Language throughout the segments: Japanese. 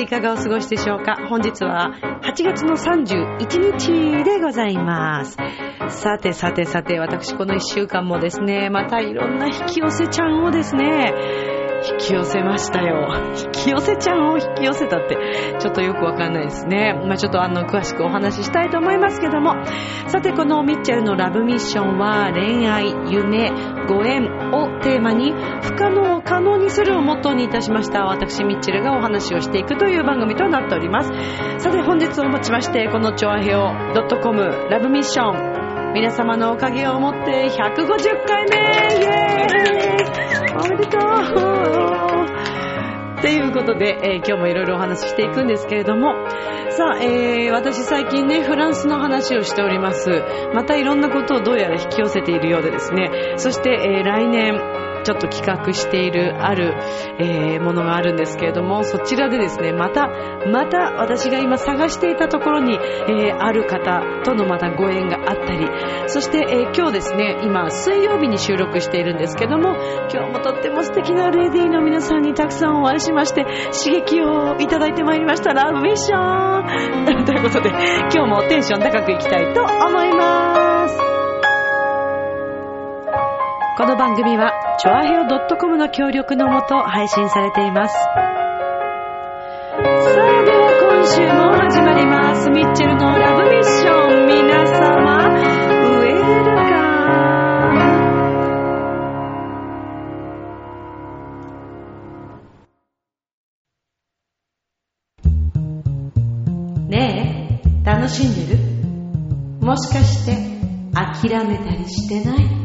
いかがお過ごしでしょうか。本日は8月の31日でございます。さてさてさて、私この1週間もですね、またいろんな引き寄せちゃんをですね、引き寄せましたよ。引き寄せちゃんを引き寄せたって、ちょっとよくわかんないですね。まあちょっとあの、詳しくお話ししたいと思いますけども、さてこのミッチェルのラブミッションは、恋愛、夢、ご縁をテーマに、不可能を可能にするをモットーにいたしました。私、ミッチェルがお話をしていくという番組となっております。さて本日をもちまして、このチョアヘオ .com ラブミッション、皆様のおかげをもって150回目イエーイ。おめでとう。ということで、えー今日もいろいろお話ししていくんですけれども、さあ、えー私最近ね、フランスの話をしております。またいろんなことをどうやら引き寄せているようでですね、そして、えー来年、ちょっと企画しているある、えーものがあるんですけれども、そちらでですね、また、また私が今探していたところに、えーある方とのまたご縁があったり、そして、えー今日ですね、今水曜日に収録しているんですけども、今日もとっても素敵なレディーの皆さんにたくさんお会いしまして、刺激をいただいてまいりました。ラブミッション ということで、今日もテンション高くいきたいと思います。この番組は、チョアヘオ .com の協力のもと配信されています。さあ、では今週も始まります。ミッチェルのラブミッション。皆様、ウェルカム。ねえ、楽しんでる？もしかして、諦めたりしてない？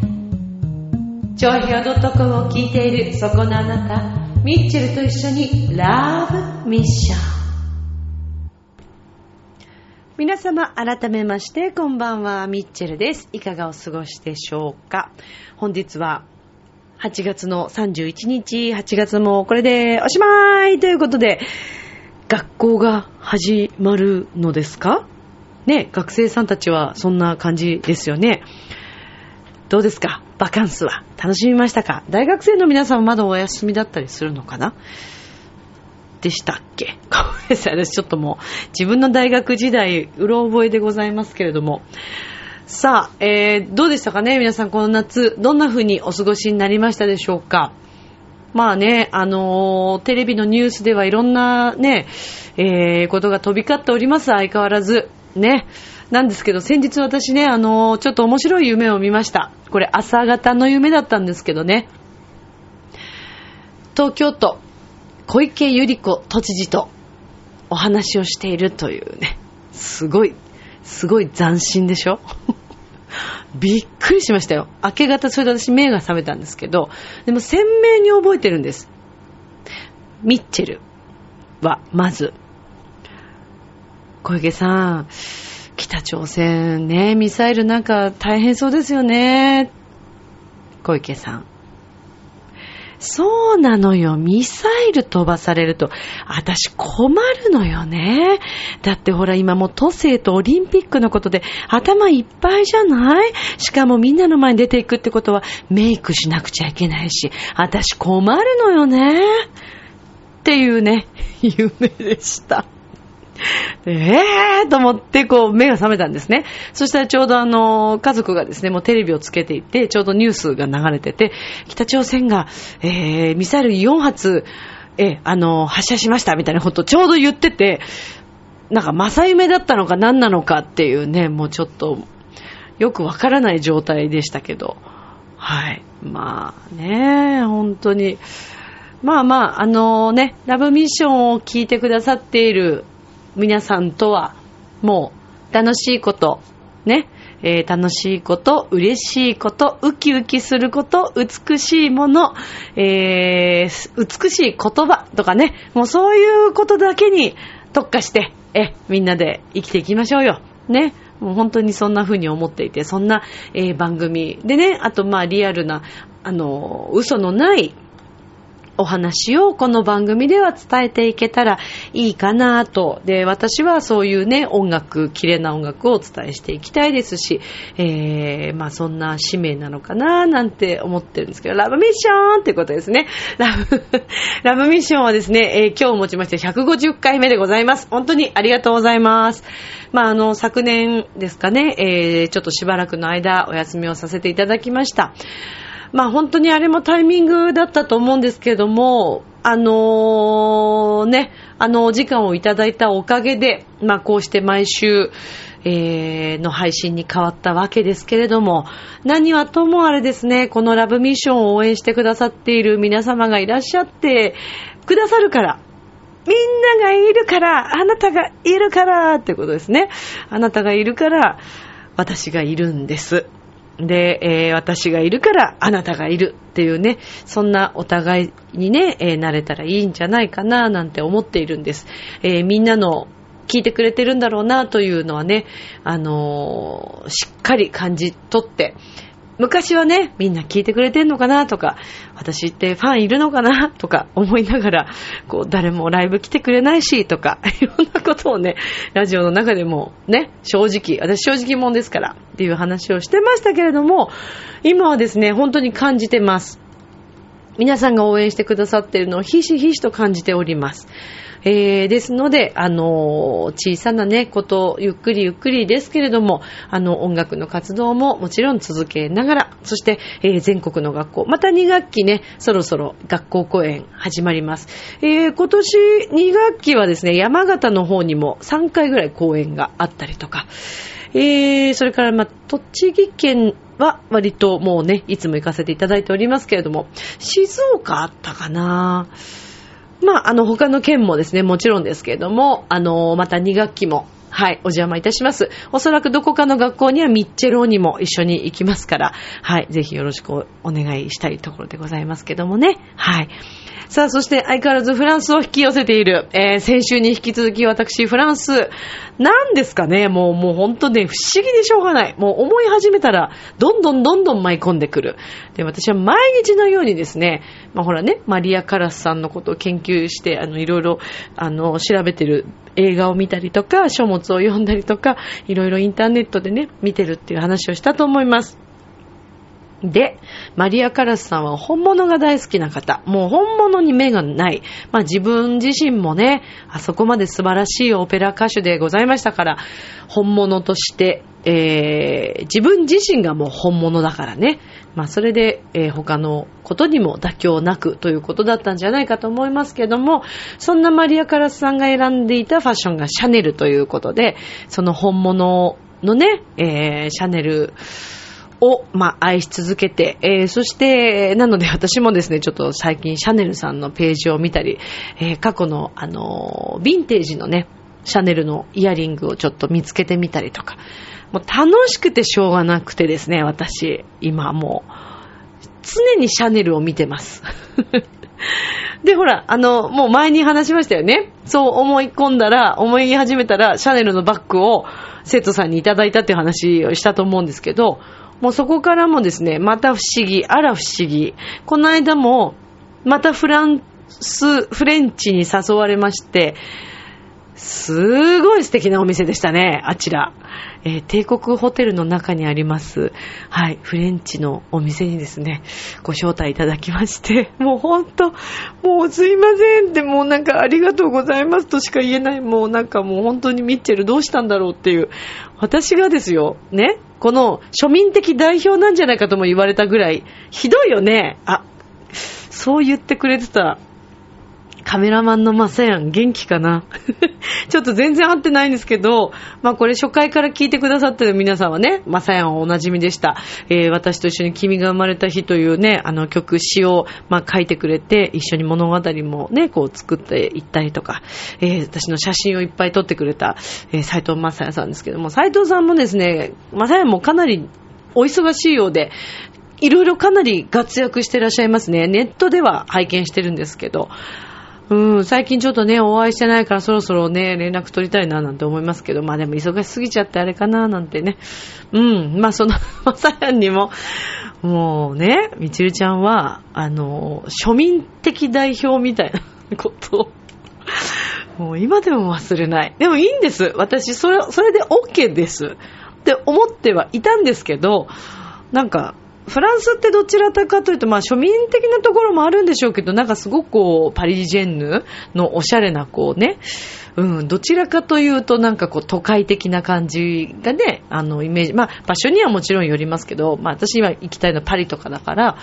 長平 .com を聞いているそこのあなた、ミッチェルと一緒にラブミッション。皆様、改めまして、こんばんは、ミッチェルです。いかがお過ごしでしょうか？本日は、8月の31日、8月もこれでおしまいということで、学校が始まるのですか？ね、学生さんたちはそんな感じですよね。どうですか？バカンスは楽しみましたか？大学生の皆さんはまだお休みだったりするのかな？でしたっけ？ごめんなさい。私ちょっともう自分の大学時代、うろ覚えでございますけれども。さあ、えー、どうでしたかね？皆さんこの夏、どんな風にお過ごしになりましたでしょうか？まあね、あのーテレビのニュースではいろんなね、えー、ことが飛び交っております、相変わらず。ね。なんですけど、先日私ね、あのーちょっと面白い夢を見ました。これ朝方の夢だったんですけどね。東京都、小池百合子都知事とお話をしているというね、すごい、すごい斬新でしょ？びっくりしましたよ。明け方、それで私目が覚めたんですけど、でも鮮明に覚えてるんです。ミッチェルは、まず、小池さん、北朝鮮ね、ミサイルなんか大変そうですよね。小池さん。そうなのよ。ミサイル飛ばされると、私困るのよね。だってほら今もう都政とオリンピックのことで頭いっぱいじゃない？しかもみんなの前に出ていくってことはメイクしなくちゃいけないし、私困るのよね。っていうね、夢でした。えーと思って、こう、目が覚めたんですね。そしたらちょうどあの、家族がですね、もうテレビをつけていて、ちょうどニュースが流れてて、北朝鮮が、えー、ミサイル4発、え、あの、発射しましたみたいなことをちょうど言ってて、なんか正夢だったのか何なのかっていうね、もうちょっと、よくわからない状態でしたけど、はい。まあね、本当に。まあまあ、あのね、ラブミッションを聞いてくださっている皆さんとは、もう、楽しいこと、ね、えー楽しいこと、嬉しいこと、ウキウキすること、美しいもの、えー美しい言葉とかね、もうそういうことだけに特化して、え、みんなで生きていきましょうよ。ね。もう本当にそんな風に思っていて、そんな、えー、番組でね、あとまあリアルな、あの、嘘のないお話をこの番組では伝えていけたらいいかなと。で、私はそういうね、音楽、綺麗な音楽をお伝えしていきたいですし、えー、まあそんな使命なのかななんて思ってるんですけど、ラブミッションってことですね。ラブ、ラブミッションはですね、えー、今日をもちまして150回目でございます。本当にありがとうございます。まああの、昨年ですかね、えー、ちょっとしばらくの間お休みをさせていただきました。まあ本当にあれもタイミングだったと思うんですけども、あのー、ね、あのお時間をいただいたおかげで、まあこうして毎週、えー、の配信に変わったわけですけれども、何はともあれですね、このラブミッションを応援してくださっている皆様がいらっしゃってくださるから、みんながいるから、あなたがいるからってことですね。あなたがいるから、私がいるんです。で、えー、私がいるからあなたがいるっていうね、そんなお互いにね、えー、なれたらいいんじゃないかななんて思っているんです。えー、みんなの聞いてくれてるんだろうなというのはね、あのしっかり感じ取って、昔はね、みんな聞いてくれてんのかなとか、私ってファンいるのかなとか思いながら、こう、誰もライブ来てくれないし、とか、いろんなことをね、ラジオの中でもね、正直、私正直者ですから、っていう話をしてましたけれども、今はですね、本当に感じてます。皆さんが応援してくださっているのをひしひしと感じております。えー、ですので、あの小さなね、こと、ゆっくりゆっくりですけれども、あの、音楽の活動ももちろん続けながら、そして、えー、全国の学校、また2学期ね、そろそろ学校公演始まります。えー、今年2学期はですね、山形の方にも3回ぐらい公演があったりとか、えー、それから、まあ、栃木県は割ともうね、いつも行かせていただいておりますけれども、静岡あったかなまあ、あの、他の県もですね、もちろんですけれども、あの、また2学期も、はい、お邪魔いたします。おそらくどこかの学校にはミッチェローにも一緒に行きますから、はい、ぜひよろしくお願いしたいところでございますけどもね。はい。さあ、そして相変わらずフランスを引き寄せている、えー、先週に引き続き私、フランス、なんですかね、もう、もう本当ね、不思議でしょうがない。もう思い始めたら、どんどんどんどん舞い込んでくる。で、私は毎日のようにですね、まあほらね、マリア・カラスさんのことを研究して、あの、いろいろ、あの、調べてる映画を見たりとか、書物を読んだりとか、いろいろインターネットでね、見てるっていう話をしたと思います。で、マリア・カラスさんは本物が大好きな方。もう本物に目がない。まあ自分自身もね、あそこまで素晴らしいオペラ歌手でございましたから、本物として、えー、自分自身がもう本物だからね。まあそれで、えー、他のことにも妥協なくということだったんじゃないかと思いますけども、そんなマリア・カラスさんが選んでいたファッションがシャネルということで、その本物のね、えー、シャネル、を、まあ、愛し続けて、えー、そして、なので私もですね、ちょっと最近シャネルさんのページを見たり、えー、過去の、あのヴィンテージのね、シャネルのイヤリングをちょっと見つけてみたりとか、もう楽しくてしょうがなくてですね、私、今もう、常にシャネルを見てます。で、ほら、あの、もう前に話しましたよね。そう思い込んだら、思い始めたら、シャネルのバッグを生徒さんにいただいたっていう話をしたと思うんですけど、もうそこからもですね、また不思議、あら不思議。この間も、またフランス、フレンチに誘われまして、すごい素敵なお店でしたね、あちら。えー、帝国ホテルの中にあります、はい、フレンチのお店にですね、ご招待いただきまして、もうほんと、もうすいませんって、もうなんかありがとうございますとしか言えない、もうなんかもう本当にミッチェルどうしたんだろうっていう、私がですよ、ね、この庶民的代表なんじゃないかとも言われたぐらい、ひどいよね。あ、そう言ってくれてたカメラマンのマサヤン元気かな？ちょっと全然合ってないんですけど、まあこれ初回から聞いてくださってる皆さんはね、マサヤンはお馴染みでした。えー、私と一緒に君が生まれた日というね、あの曲、詩を、まあ書いてくれて、一緒に物語もね、こう作っていったりとか、えー、私の写真をいっぱい撮ってくれた、えー、斎藤マサヤさんですけども、斎藤さんもですね、マサヤンもかなりお忙しいようで、いろいろかなり活躍してらっしゃいますね。ネットでは拝見してるんですけど、うん、最近ちょっとね、お会いしてないからそろそろね、連絡取りたいななんて思いますけど、まあでも忙しすぎちゃってあれかななんてね。うん、まあその、まさやんにも、もうね、みちるちゃんは、あの、庶民的代表みたいなことを、もう今でも忘れない。でもいいんです。私、それ、それで OK です。って思ってはいたんですけど、なんか、フランスってどちらかというと、まあ庶民的なところもあるんでしょうけど、なんかすごくこう、パリジェンヌのおしゃれなこうね、うん、どちらかというとなんかこう都会的な感じがね、あのイメージ、まあ場所にはもちろんよりますけど、まあ私今行きたいのはパリとかだから、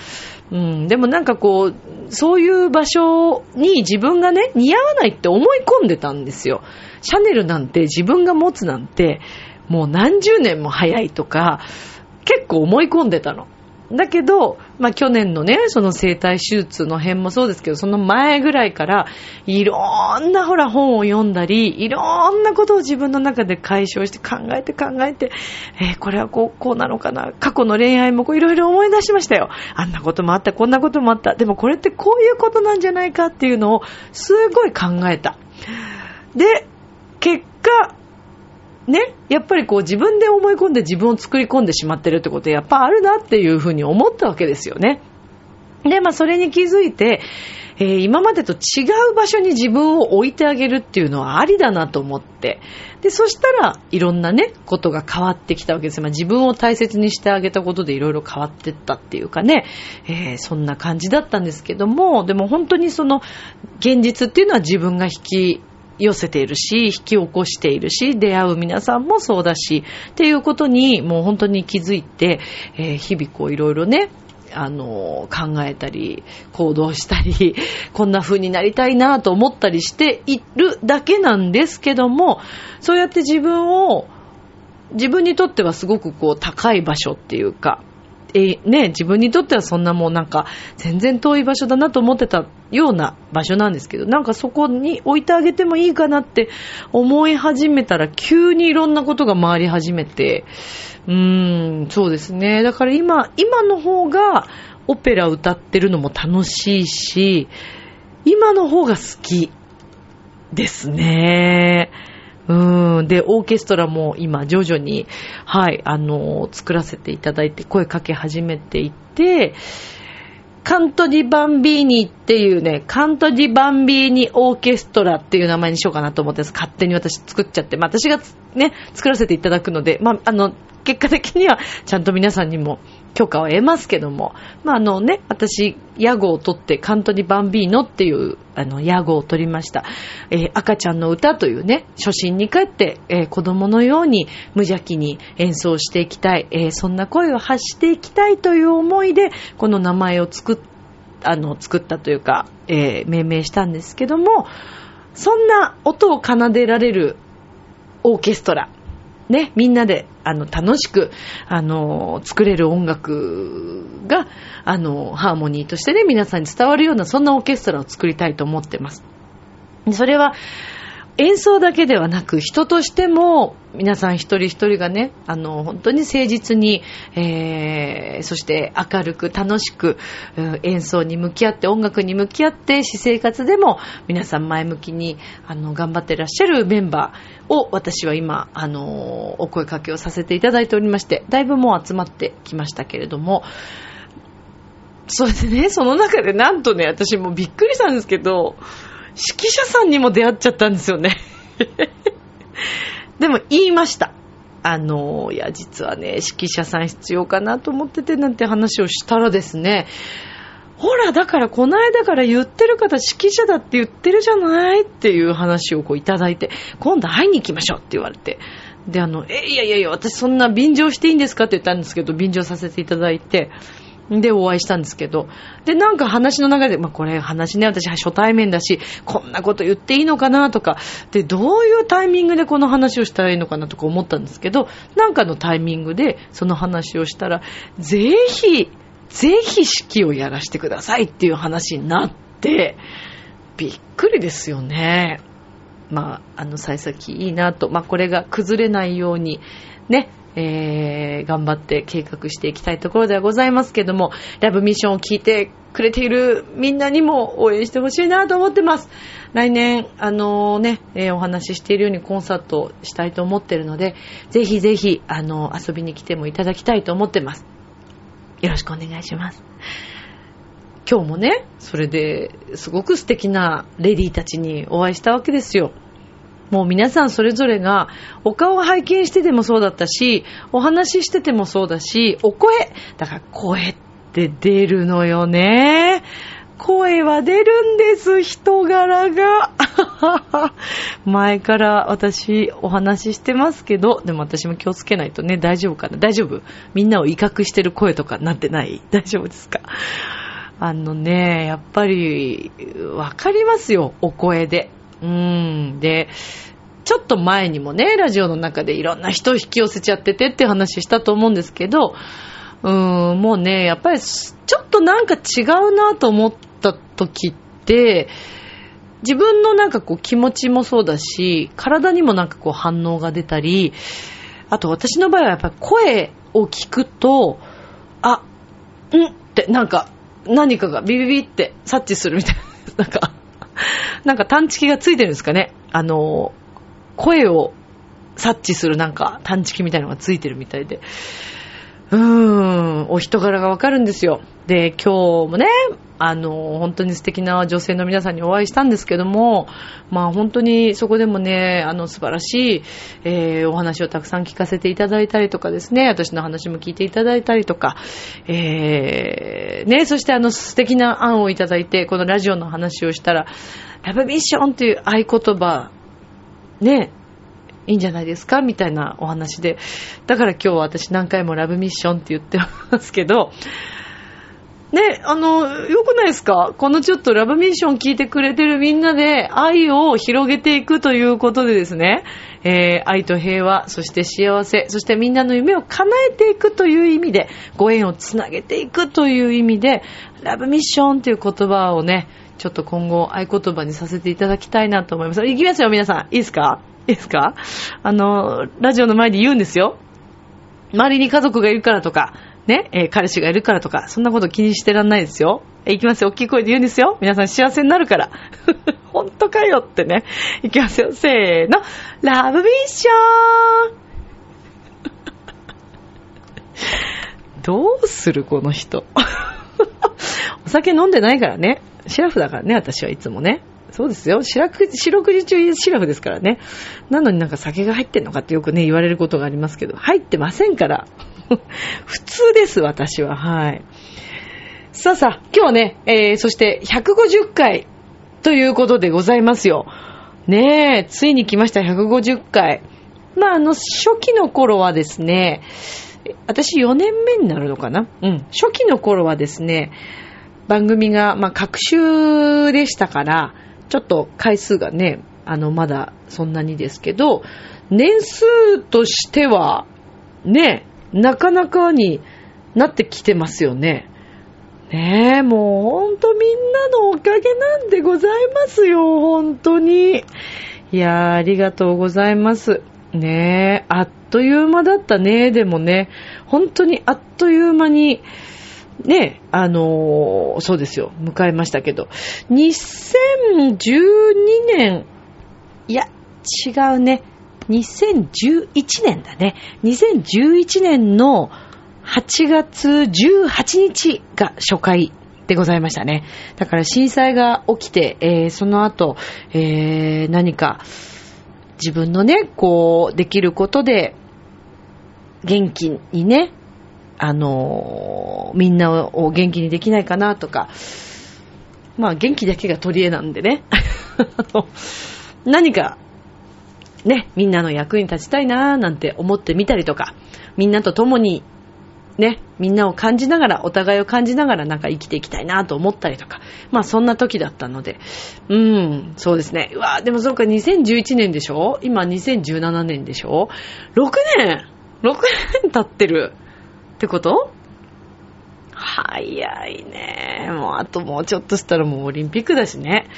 うん、でもなんかこう、そういう場所に自分がね、似合わないって思い込んでたんですよ。シャネルなんて自分が持つなんて、もう何十年も早いとか、結構思い込んでたの。だけど、まあ去年のね、その生体手術の辺もそうですけど、その前ぐらいから、いろんなほら本を読んだり、いろんなことを自分の中で解消して考えて考えて、えー、これはこう、こうなのかな。過去の恋愛もこういろいろ思い出しましたよ。あんなこともあった、こんなこともあった。でもこれってこういうことなんじゃないかっていうのを、すごい考えた。で、結果、ね、やっぱりこう自分で思い込んで自分を作り込んでしまってるってことやっぱあるなっていうふうに思ったわけですよね。で、まあそれに気づいて、えー、今までと違う場所に自分を置いてあげるっていうのはありだなと思って。で、そしたらいろんなね、ことが変わってきたわけです。まあ自分を大切にしてあげたことでいろいろ変わってったっていうかね、えー、そんな感じだったんですけども、でも本当にその現実っていうのは自分が引き寄せているし、引き起こしているし、出会う皆さんもそうだし、っていうことにもう本当に気づいて、えー、日々こういろいろね、あの、考えたり、行動したり、こんな風になりたいなと思ったりしているだけなんですけども、そうやって自分を、自分にとってはすごくこう高い場所っていうか、えね、自分にとってはそんなもうなんか全然遠い場所だなと思ってたような場所なんですけど、なんかそこに置いてあげてもいいかなって思い始めたら急にいろんなことが回り始めて、うーん、そうですね。だから今、今の方がオペラ歌ってるのも楽しいし、今の方が好きですね。うん。で、オーケストラも今徐々に、はい、あの、作らせていただいて声かけ始めていて、カントディバンビーニっていうね、カントディバンビーニオーケストラっていう名前にしようかなと思って。勝手に私作っちゃって。まあ、私がね、作らせていただくので、まあ、あの、結果的にはちゃんと皆さんにも許可を得ますけども、まあ、あのね、私、屋号を取って、カントリバンビーノっていう、あの、屋号を取りました。えー、赤ちゃんの歌というね、初心に帰って、えー、子供のように無邪気に演奏していきたい、えー、そんな声を発していきたいという思いで、この名前を作っ、あの、作ったというか、え命名したんですけども、そんな音を奏でられるオーケストラ、ね、みんなで、あの、楽しく、あの、作れる音楽が、あの、ハーモニーとしてね、皆さんに伝わるような、そんなオーケストラを作りたいと思ってます。それは、演奏だけではなく、人としても、皆さん一人一人がね、あの、本当に誠実に、えー、そして明るく楽しく、演奏に向き合って、音楽に向き合って、私生活でも皆さん前向きに、あの、頑張ってらっしゃるメンバーを私は今、あの、お声かけをさせていただいておりまして、だいぶもう集まってきましたけれども、それでね、その中でなんとね、私もびっくりしたんですけど、指揮者さんにも出会っちゃったんですよね。でも言いました。あの、いや、実はね、指揮者さん必要かなと思っててなんて話をしたらですね、ほら、だからこの間から言ってる方指揮者だって言ってるじゃないっていう話をこういただいて、今度会いに行きましょうって言われて。で、あの、え、いやいやいや、私そんな便乗していいんですかって言ったんですけど、便乗させていただいて、で、お会いしたんですけど。で、なんか話の中で、まあ、これ話ね、私初対面だし、こんなこと言っていいのかなとか、で、どういうタイミングでこの話をしたらいいのかなとか思ったんですけど、なんかのタイミングでその話をしたら、ぜひ、ぜひ式をやらせてくださいっていう話になって、びっくりですよね。まあ、あの、幸先いいなと。まあ、これが崩れないように、ね、えー、頑張って計画していきたいところではございますけども、ラブミッションを聞いてくれているみんなにも応援してほしいなと思ってます。来年、あのね、えー、お話ししているようにコンサートしたいと思ってるので、ぜひぜひ、あの、遊びに来てもいただきたいと思ってます。よろしくお願いします。今日もね、それですごく素敵なレディーたちにお会いしたわけですよ。もう皆さんそれぞれがお顔を拝見しててもそうだったし、お話ししててもそうだし、お声、だから声って出るのよね。声は出るんです、人柄が。前から私お話ししてますけど、でも私も気をつけないとね、大丈夫かな大丈夫？みんなを威嚇してる声とかなってない？大丈夫ですか？あのね、やっぱり、わかりますよ、お声で。うん。で、ちょっと前にもね、ラジオの中でいろんな人を引き寄せちゃっててって話したと思うんですけど、うん、もうね、やっぱりちょっとなんか違うなと思った時って、自分のなんかこう気持ちもそうだし、体にもなんかこう反応が出たり、あと私の場合はやっぱり声を聞くと、あ、んってなんか何かがビビビって察知するみたいな、なんか なんか探知機がついてるんですかね。あの、声を察知するなんか探知機みたいなのがついてるみたいで。うーん、お人柄がわかるんですよ。で、今日もね、あの、本当に素敵な女性の皆さんにお会いしたんですけども、まあ本当にそこでもね、あの素晴らしい、えー、お話をたくさん聞かせていただいたりとかですね、私の話も聞いていただいたりとか、えー、ね、そしてあの素敵な案をいただいて、このラジオの話をしたら、ラブミッションという合言葉、ね、いいんじゃないですか？みたいなお話で。だから今日は私何回もラブミッションって言ってますけど、ね、あの、よくないですか？このちょっとラブミッション聞いてくれてるみんなで愛を広げていくということでですね、えー、愛と平和、そして幸せ、そしてみんなの夢を叶えていくという意味で、ご縁をつなげていくという意味で、ラブミッションという言葉をね、ちょっと今後合言葉にさせていただきたいなと思います。いきますよ、皆さん。いいですか？いいですか？あの、ラジオの前で言うんですよ。周りに家族がいるからとか、ね、えー、彼氏がいるからとか、そんなこと気にしてらんないですよ。えー、いきますよ。大きい声で言うんですよ。皆さん幸せになるから。本当かよってね。いきますよ。せーの。ラブミッション どうするこの人。お酒飲んでないからね。シラフだからね、私はいつもね。そうですよ。四六四六時中シラフですからね。なのになんか酒が入ってんのかってよくね、言われることがありますけど、入ってませんから。普通です、私は。はい。さあさあ、今日はね、えー、そして150回ということでございますよ。ねえ、ついに来ました、150回。まあ、あの、初期の頃はですね、私4年目になるのかな？うん。初期の頃はですね、番組が、まあ、各週でしたから、ちょっと回数がね、あの、まだそんなにですけど、年数としては、ね、なかなかになってきてますよね。ねえ、もうほんとみんなのおかげなんでございますよ、本当に。いやー、ありがとうございます。ねえ、あっという間だったね、でもね、本当にあっという間に、ね、あのー、そうですよ、迎えましたけど、2012年、いや、違うね、2011年だね。2011年の8月18日が初回でございましたね。だから震災が起きて、えー、その後、えー、何か自分のね、こう、できることで、元気にね、あのー、みんなを元気にできないかなとか、まあ元気だけが取り柄なんでね。何かね、みんなの役に立ちたいなーなんて思ってみたりとか、みんなと共に、ね、みんなを感じながら、お互いを感じながらなんか生きていきたいなと思ったりとか、まあそんな時だったので、うん、そうですね。うわでもそうか、2011年でしょ？今2017年でしょ ?6 年 !6 年経ってるってこと？早いね。もうあともうちょっとしたらもうオリンピックだしね。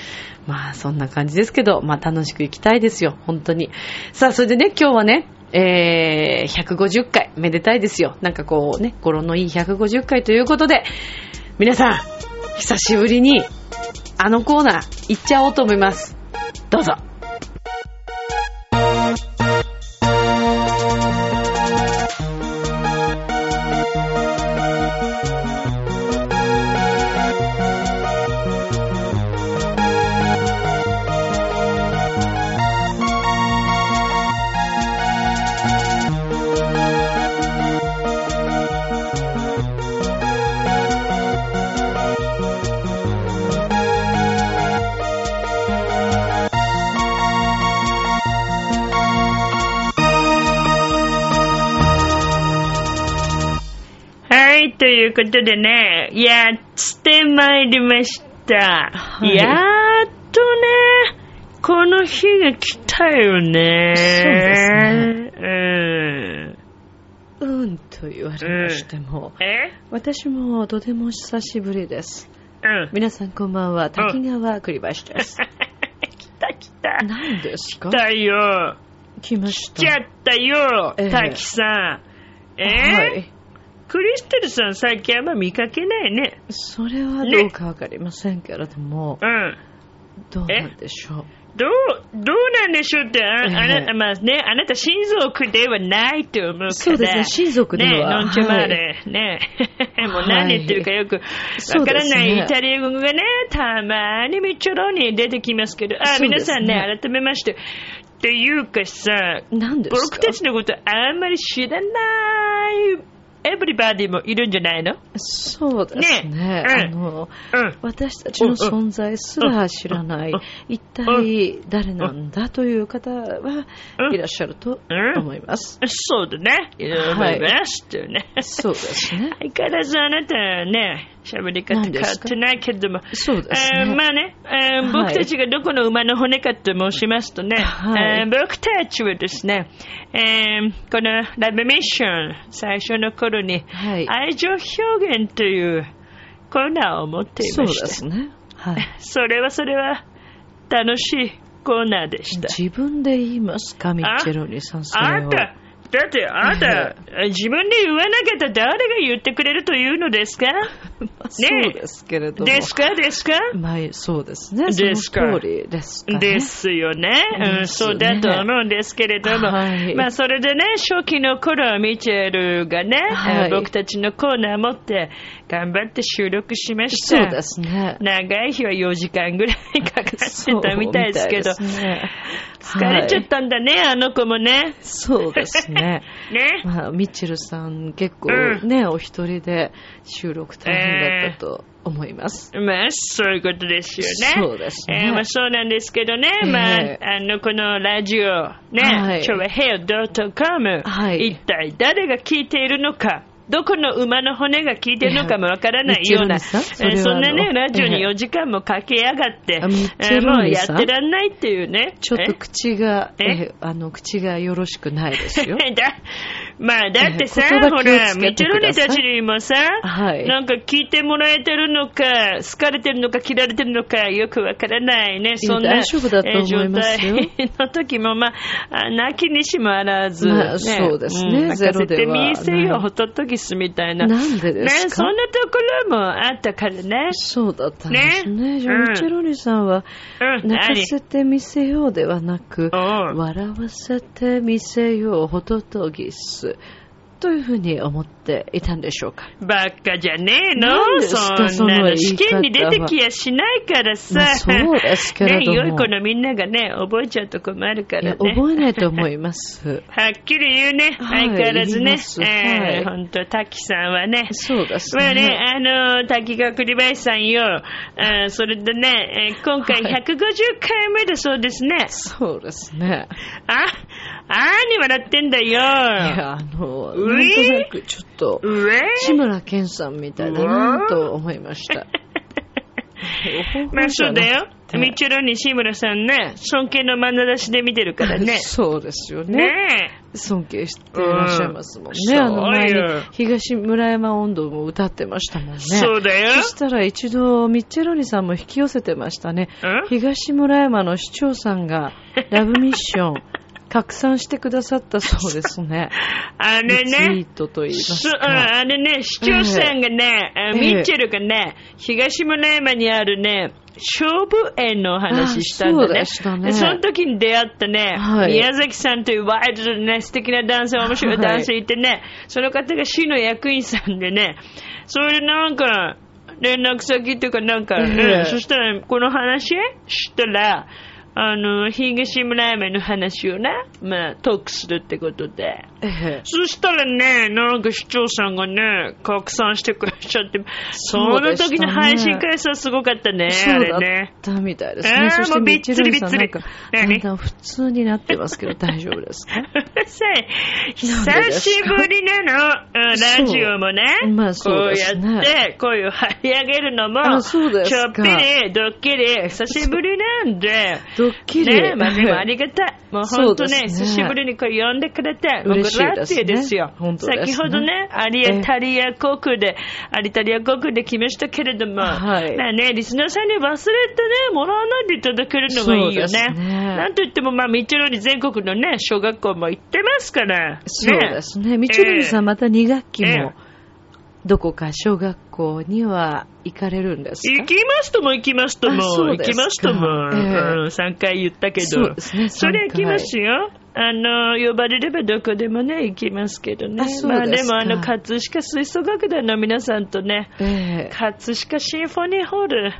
まあそんな感じですけど、まあ楽しく行きたいですよ。本当に。さあ、それでね、今日はね、えー、150回、めでたいですよ。なんかこうね、語呂のいい150回ということで、皆さん、久しぶりに、あのコーナー、行っちゃおうと思います。どうぞ。ということでね、やってまいりました。はいやっとね、この日が来たよね。そうですねうん。うんと言われましても、え？私もとても久しぶりです。うん。皆さんこんばんは、滝川栗林です。来た来た。何ですか？来たよ。来ました。来ちゃったよええ、滝さん。え？はい。クリステルさん最近あんま見かけないね。それはどうかわかりませんけれども、うん。どうなんでしょう？どう、どうなんでしょうって、ああなええまあね、あなた親族ではないと思うから。そうですね親族ではね、のんちゃまはいで、ね。もうはい何言ってるかよくわからないイタリア語がね、たまにみちょろに出てきますけど、あ、皆さんね、改めまして。っていうかさ、僕たちのことあんまり知らないエブリバディもいるんじゃないの？そうですね。ねあうんの、うん。私たちの存在すら知らないうん、一体誰なんだという方はうんいらっしゃると思います。そうだね。いろいろ思いますっていうね。そうですね。相変わらずあなたね、喋り方変わってないけども。そうですえーね。まあね、えーはい僕たちがどこの馬の骨かと申しますとね、はいえー僕たちはですね、えーこのラブミッション、最初の頃に、はい。愛情表現というコーナーを持っていそうでました。すね。はい。それはそれは楽しいコーナーでした。自分で言いますか、ミッチェロニさん、それを。あんた、だってあなた、自分で言わなきゃ誰が言ってくれるというのですか？そうですけれども。ですか？ですか？まあ、そうですね。ですかその通りですかね。ですよね。うん、そうだと思うんですけれども、はいまあそれでね、初期の頃、ミチェルがね、はいえー僕たちのコーナー持って頑張って収録しました。そうですね。長い日は4時間ぐらいかかってたみたいですけど、ね疲れちゃったんだね、あの子もね。そうですね。ね。まあ、ミッチェルさん結構うんね、お一人で収録大変だったと思います。まあ、そういうことですよね。そうですねえーまあ、そうなんですけどね、ええまあ、あの、このラジオ、ね、はい今日はヘア .com、はい一体誰が聞いているのか、どこの馬の骨が効いてるのかもわからないような、そんなね、ラジオにええ4時間もかけやがって、もうやってらんないっていうね。ちょっと口が、ええ？あの、口がよろしくないですよ。まあ、だってさ、ほら、気をつけてミチェルニたちにもさ、はい。なんか聞いてもらえてるのか、好かれてるのか、嫌われてるのか、よくわからないね。そんな、状態 の時も、まあ、あ泣きにしもあらず、まあそうですね。んゼロでは任せてみせよ、ほとっときすみたいな。なんでね、ですか？そんなところもあったからね。そうだったんですね。じゃあ、うん。ミッチェロニさんは、うん、泣かせてみせようではなく、うん。笑わせてみせよう、ホトトギス。というふうに思っていたんでしょうか。バカじゃねえの？そんなの試験に出てきやしないからさ。まあそうですけれどもね、良い子のみんながね、覚えちゃうと困るからね。覚えないと思います。はっきり言うね。はい相変わらずねはいえほんと、滝さんはね。そうですまあね、ね。あの、滝川栗林さんよ。あそれでね、えー今回はい150回目だそうですね。そうですね。あ、に笑ってんだよ。いや、あの、うなんえとなくちょっと、志村けんさんみたいだなと思いました。まあそうだよ。てみちろに志村さんね、尊敬の眼差しで見てるからね。そうですよね。ね尊敬していらっしゃいますもんね。うんあの前に東村山温度も歌ってましたもんね。そうだよ。そしたら一度、ミッチェロニさんも引き寄せてましたね。うん？東村山の市長さんが、ラブミッション、拡散してくださったそうですね。あれリツイーね、トと言いますか。あれね、市長さんがね、あええミッチェルがね、東村山にあるね、勝負園のお話したんだあそうね。その時に出会ったね、はい宮崎さんというワイルドでね、素敵な男性、面白い男性いてね、その方が市の役員さんでね、それでなんか、連絡先っていうかなんか、ええうんそしたら、この話したら、あの、東村山の話をね、まあ、トークするってことで。ええ。そしたらね、なんか市長さんがね、拡散してくれちゃって、その時の配信回数はすごかったね、あそうだれねっ。たみたいですえーね。そしてもうびっつりびっつりだ何？んだん普通になってますけど大丈夫ですか？さ久しぶりなの、うんラジオもね、まあそうこうやって声を張り上げるのも、あそうですか。ちょっぴり、ドッキリ、久しぶりなんで、ドッキリ。ねまあでもありがたい。もう本当ね、ね。久しぶりにこれ呼んでくれて、ラッですねティですよ。本当ですね。先ほどね、アリエタリア国で、アリタリア国で来ましたけれども、はい。まあね、リスナーさんに忘れてね、もらわないでいただけるのがいいよね。ね。なんといっても、まあ、ミッチェロに全国のね、小学校も行ってますから。そうですね。みちるみさん、また2学期えも、どこか小学校には行かれるんですか？行きますとも行きますとも行きますとも、ええ。うん、3回言ったけど。そうですね。それ行きますよあの呼ばれればどこでもね行きますけどね。あまあでもあの葛飾吹奏楽団の皆さんとねええ。葛飾シンフォニーホール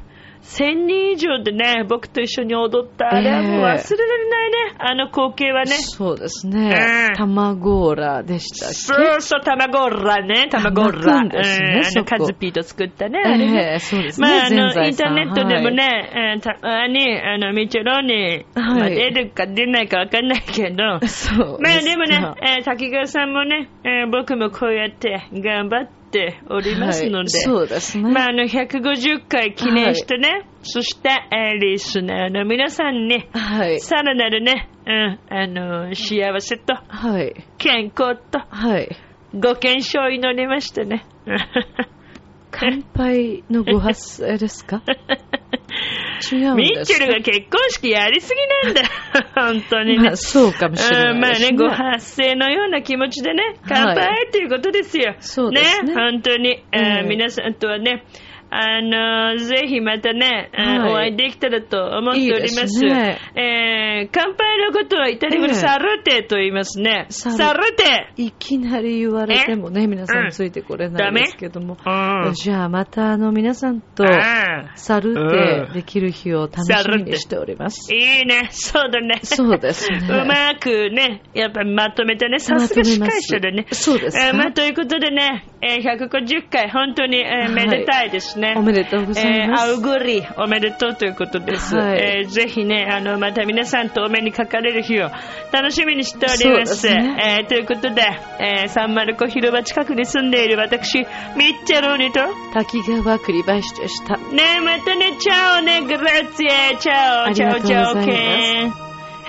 1000人以上でね僕と一緒に踊った。あれはもう忘れられないね、あの光景はね。そうですえねえ。卵ーラでしたっけ？そうそう、卵ラね、卵巻ラ。くんですねうんカズピーと作ったね、あれね。ええそうですね。まあ、あの、インター産ネットでもはい。ね、えーたまに、あの、ミチェロに、出るか出ないかわかんないけど、そう。まあでもねか、えー滝川さんもね、えー僕もこうやって頑張っておりますので、はいそうですね。まあ、あの、150回記念してね、そして、えーリスナーの皆さんに、はい。さらなるね、うん、あの、幸せと、はい。健康と、はい。ご健勝を祈りましてね。乾杯のご発声ですか？ミッチェルが結婚式やりすぎなんだ。本当にね。まあ、そうかもしれうんまあね。ご発声のような気持ちでね、乾杯っていうことですよ。そうですね本当に、皆さんとはね、あのぜひまたね、えーはい。お会いできたらと思っておりま。す。すね。えー乾杯のことはイタリア語でええ。サルテと言いますね。サルテいきなり言われてもね、皆さうん。んついてこれないですけども。うん。じゃあまたあの皆さんとサルテできる日を楽しみにしております。いいね、そうだね。そうですね。うまくね、やっぱまとめてね、さすが司会者でね。そうですかえーまあ、ということでね、えー150回、本当に、えーはいめでたいですね。おめでとうございますえー、アウグリ、おめでとうということです。はいえーぜひね、あの、また皆さんとお目にかかれる日を楽しみにしております。すねえーということで、えー、サンマルコ広場近くに住んでいる私、ミッチェローニと、滝川栗林でした。ねまたね、チャオね、グラッツィエ、チャオ、チャオ、チャオ、ケン。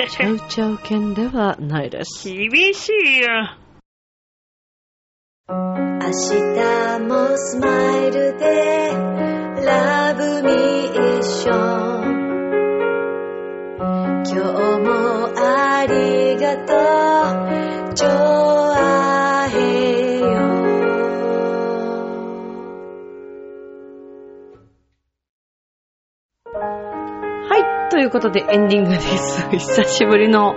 チャウ チャウ犬ではないです。厳しいよ。明日もスマイルでラブミッション今日もありがとうジョアヘヨはい。ということでエンディングです。久しぶりの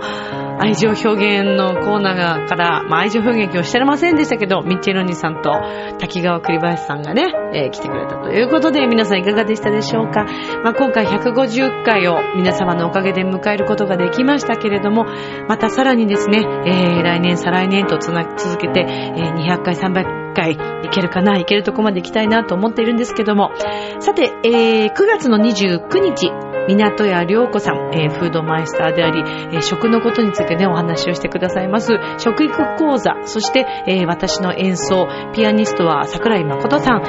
愛情表現のコーナーから、まあ、愛情表現今日してませんでしたけど、ミッチェロニさんと滝川栗林さんがね、えー来てくれたということで、皆さんいかがでしたでしょうか。まあ、今回150回を皆様のおかげで迎えることができましたけれども、またさらにですね、えー来年、再来年とつな続けて、えー200回、300回いけるかな、いけるとこまで行きたいなと思っているんですけども、さて、えー9月の29日、港屋良子さん、えーフードマイスターであり、えー食のことについてね、お話をしてくださいます。食育講座、そして、えー私の演奏、ピアニストは桜井誠さん、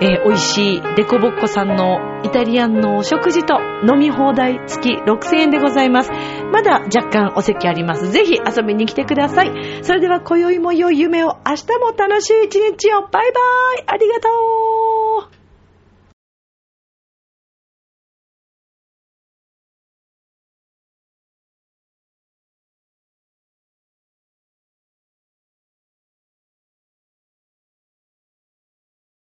えー美味しいデコボッコさんのイタリアンのお食事と飲み放題付き6000円でございます。まだ若干お席あります。ぜひ遊びに来てください。それでは今宵も良い夢を、明日も楽しい一日を。バイバイありがとう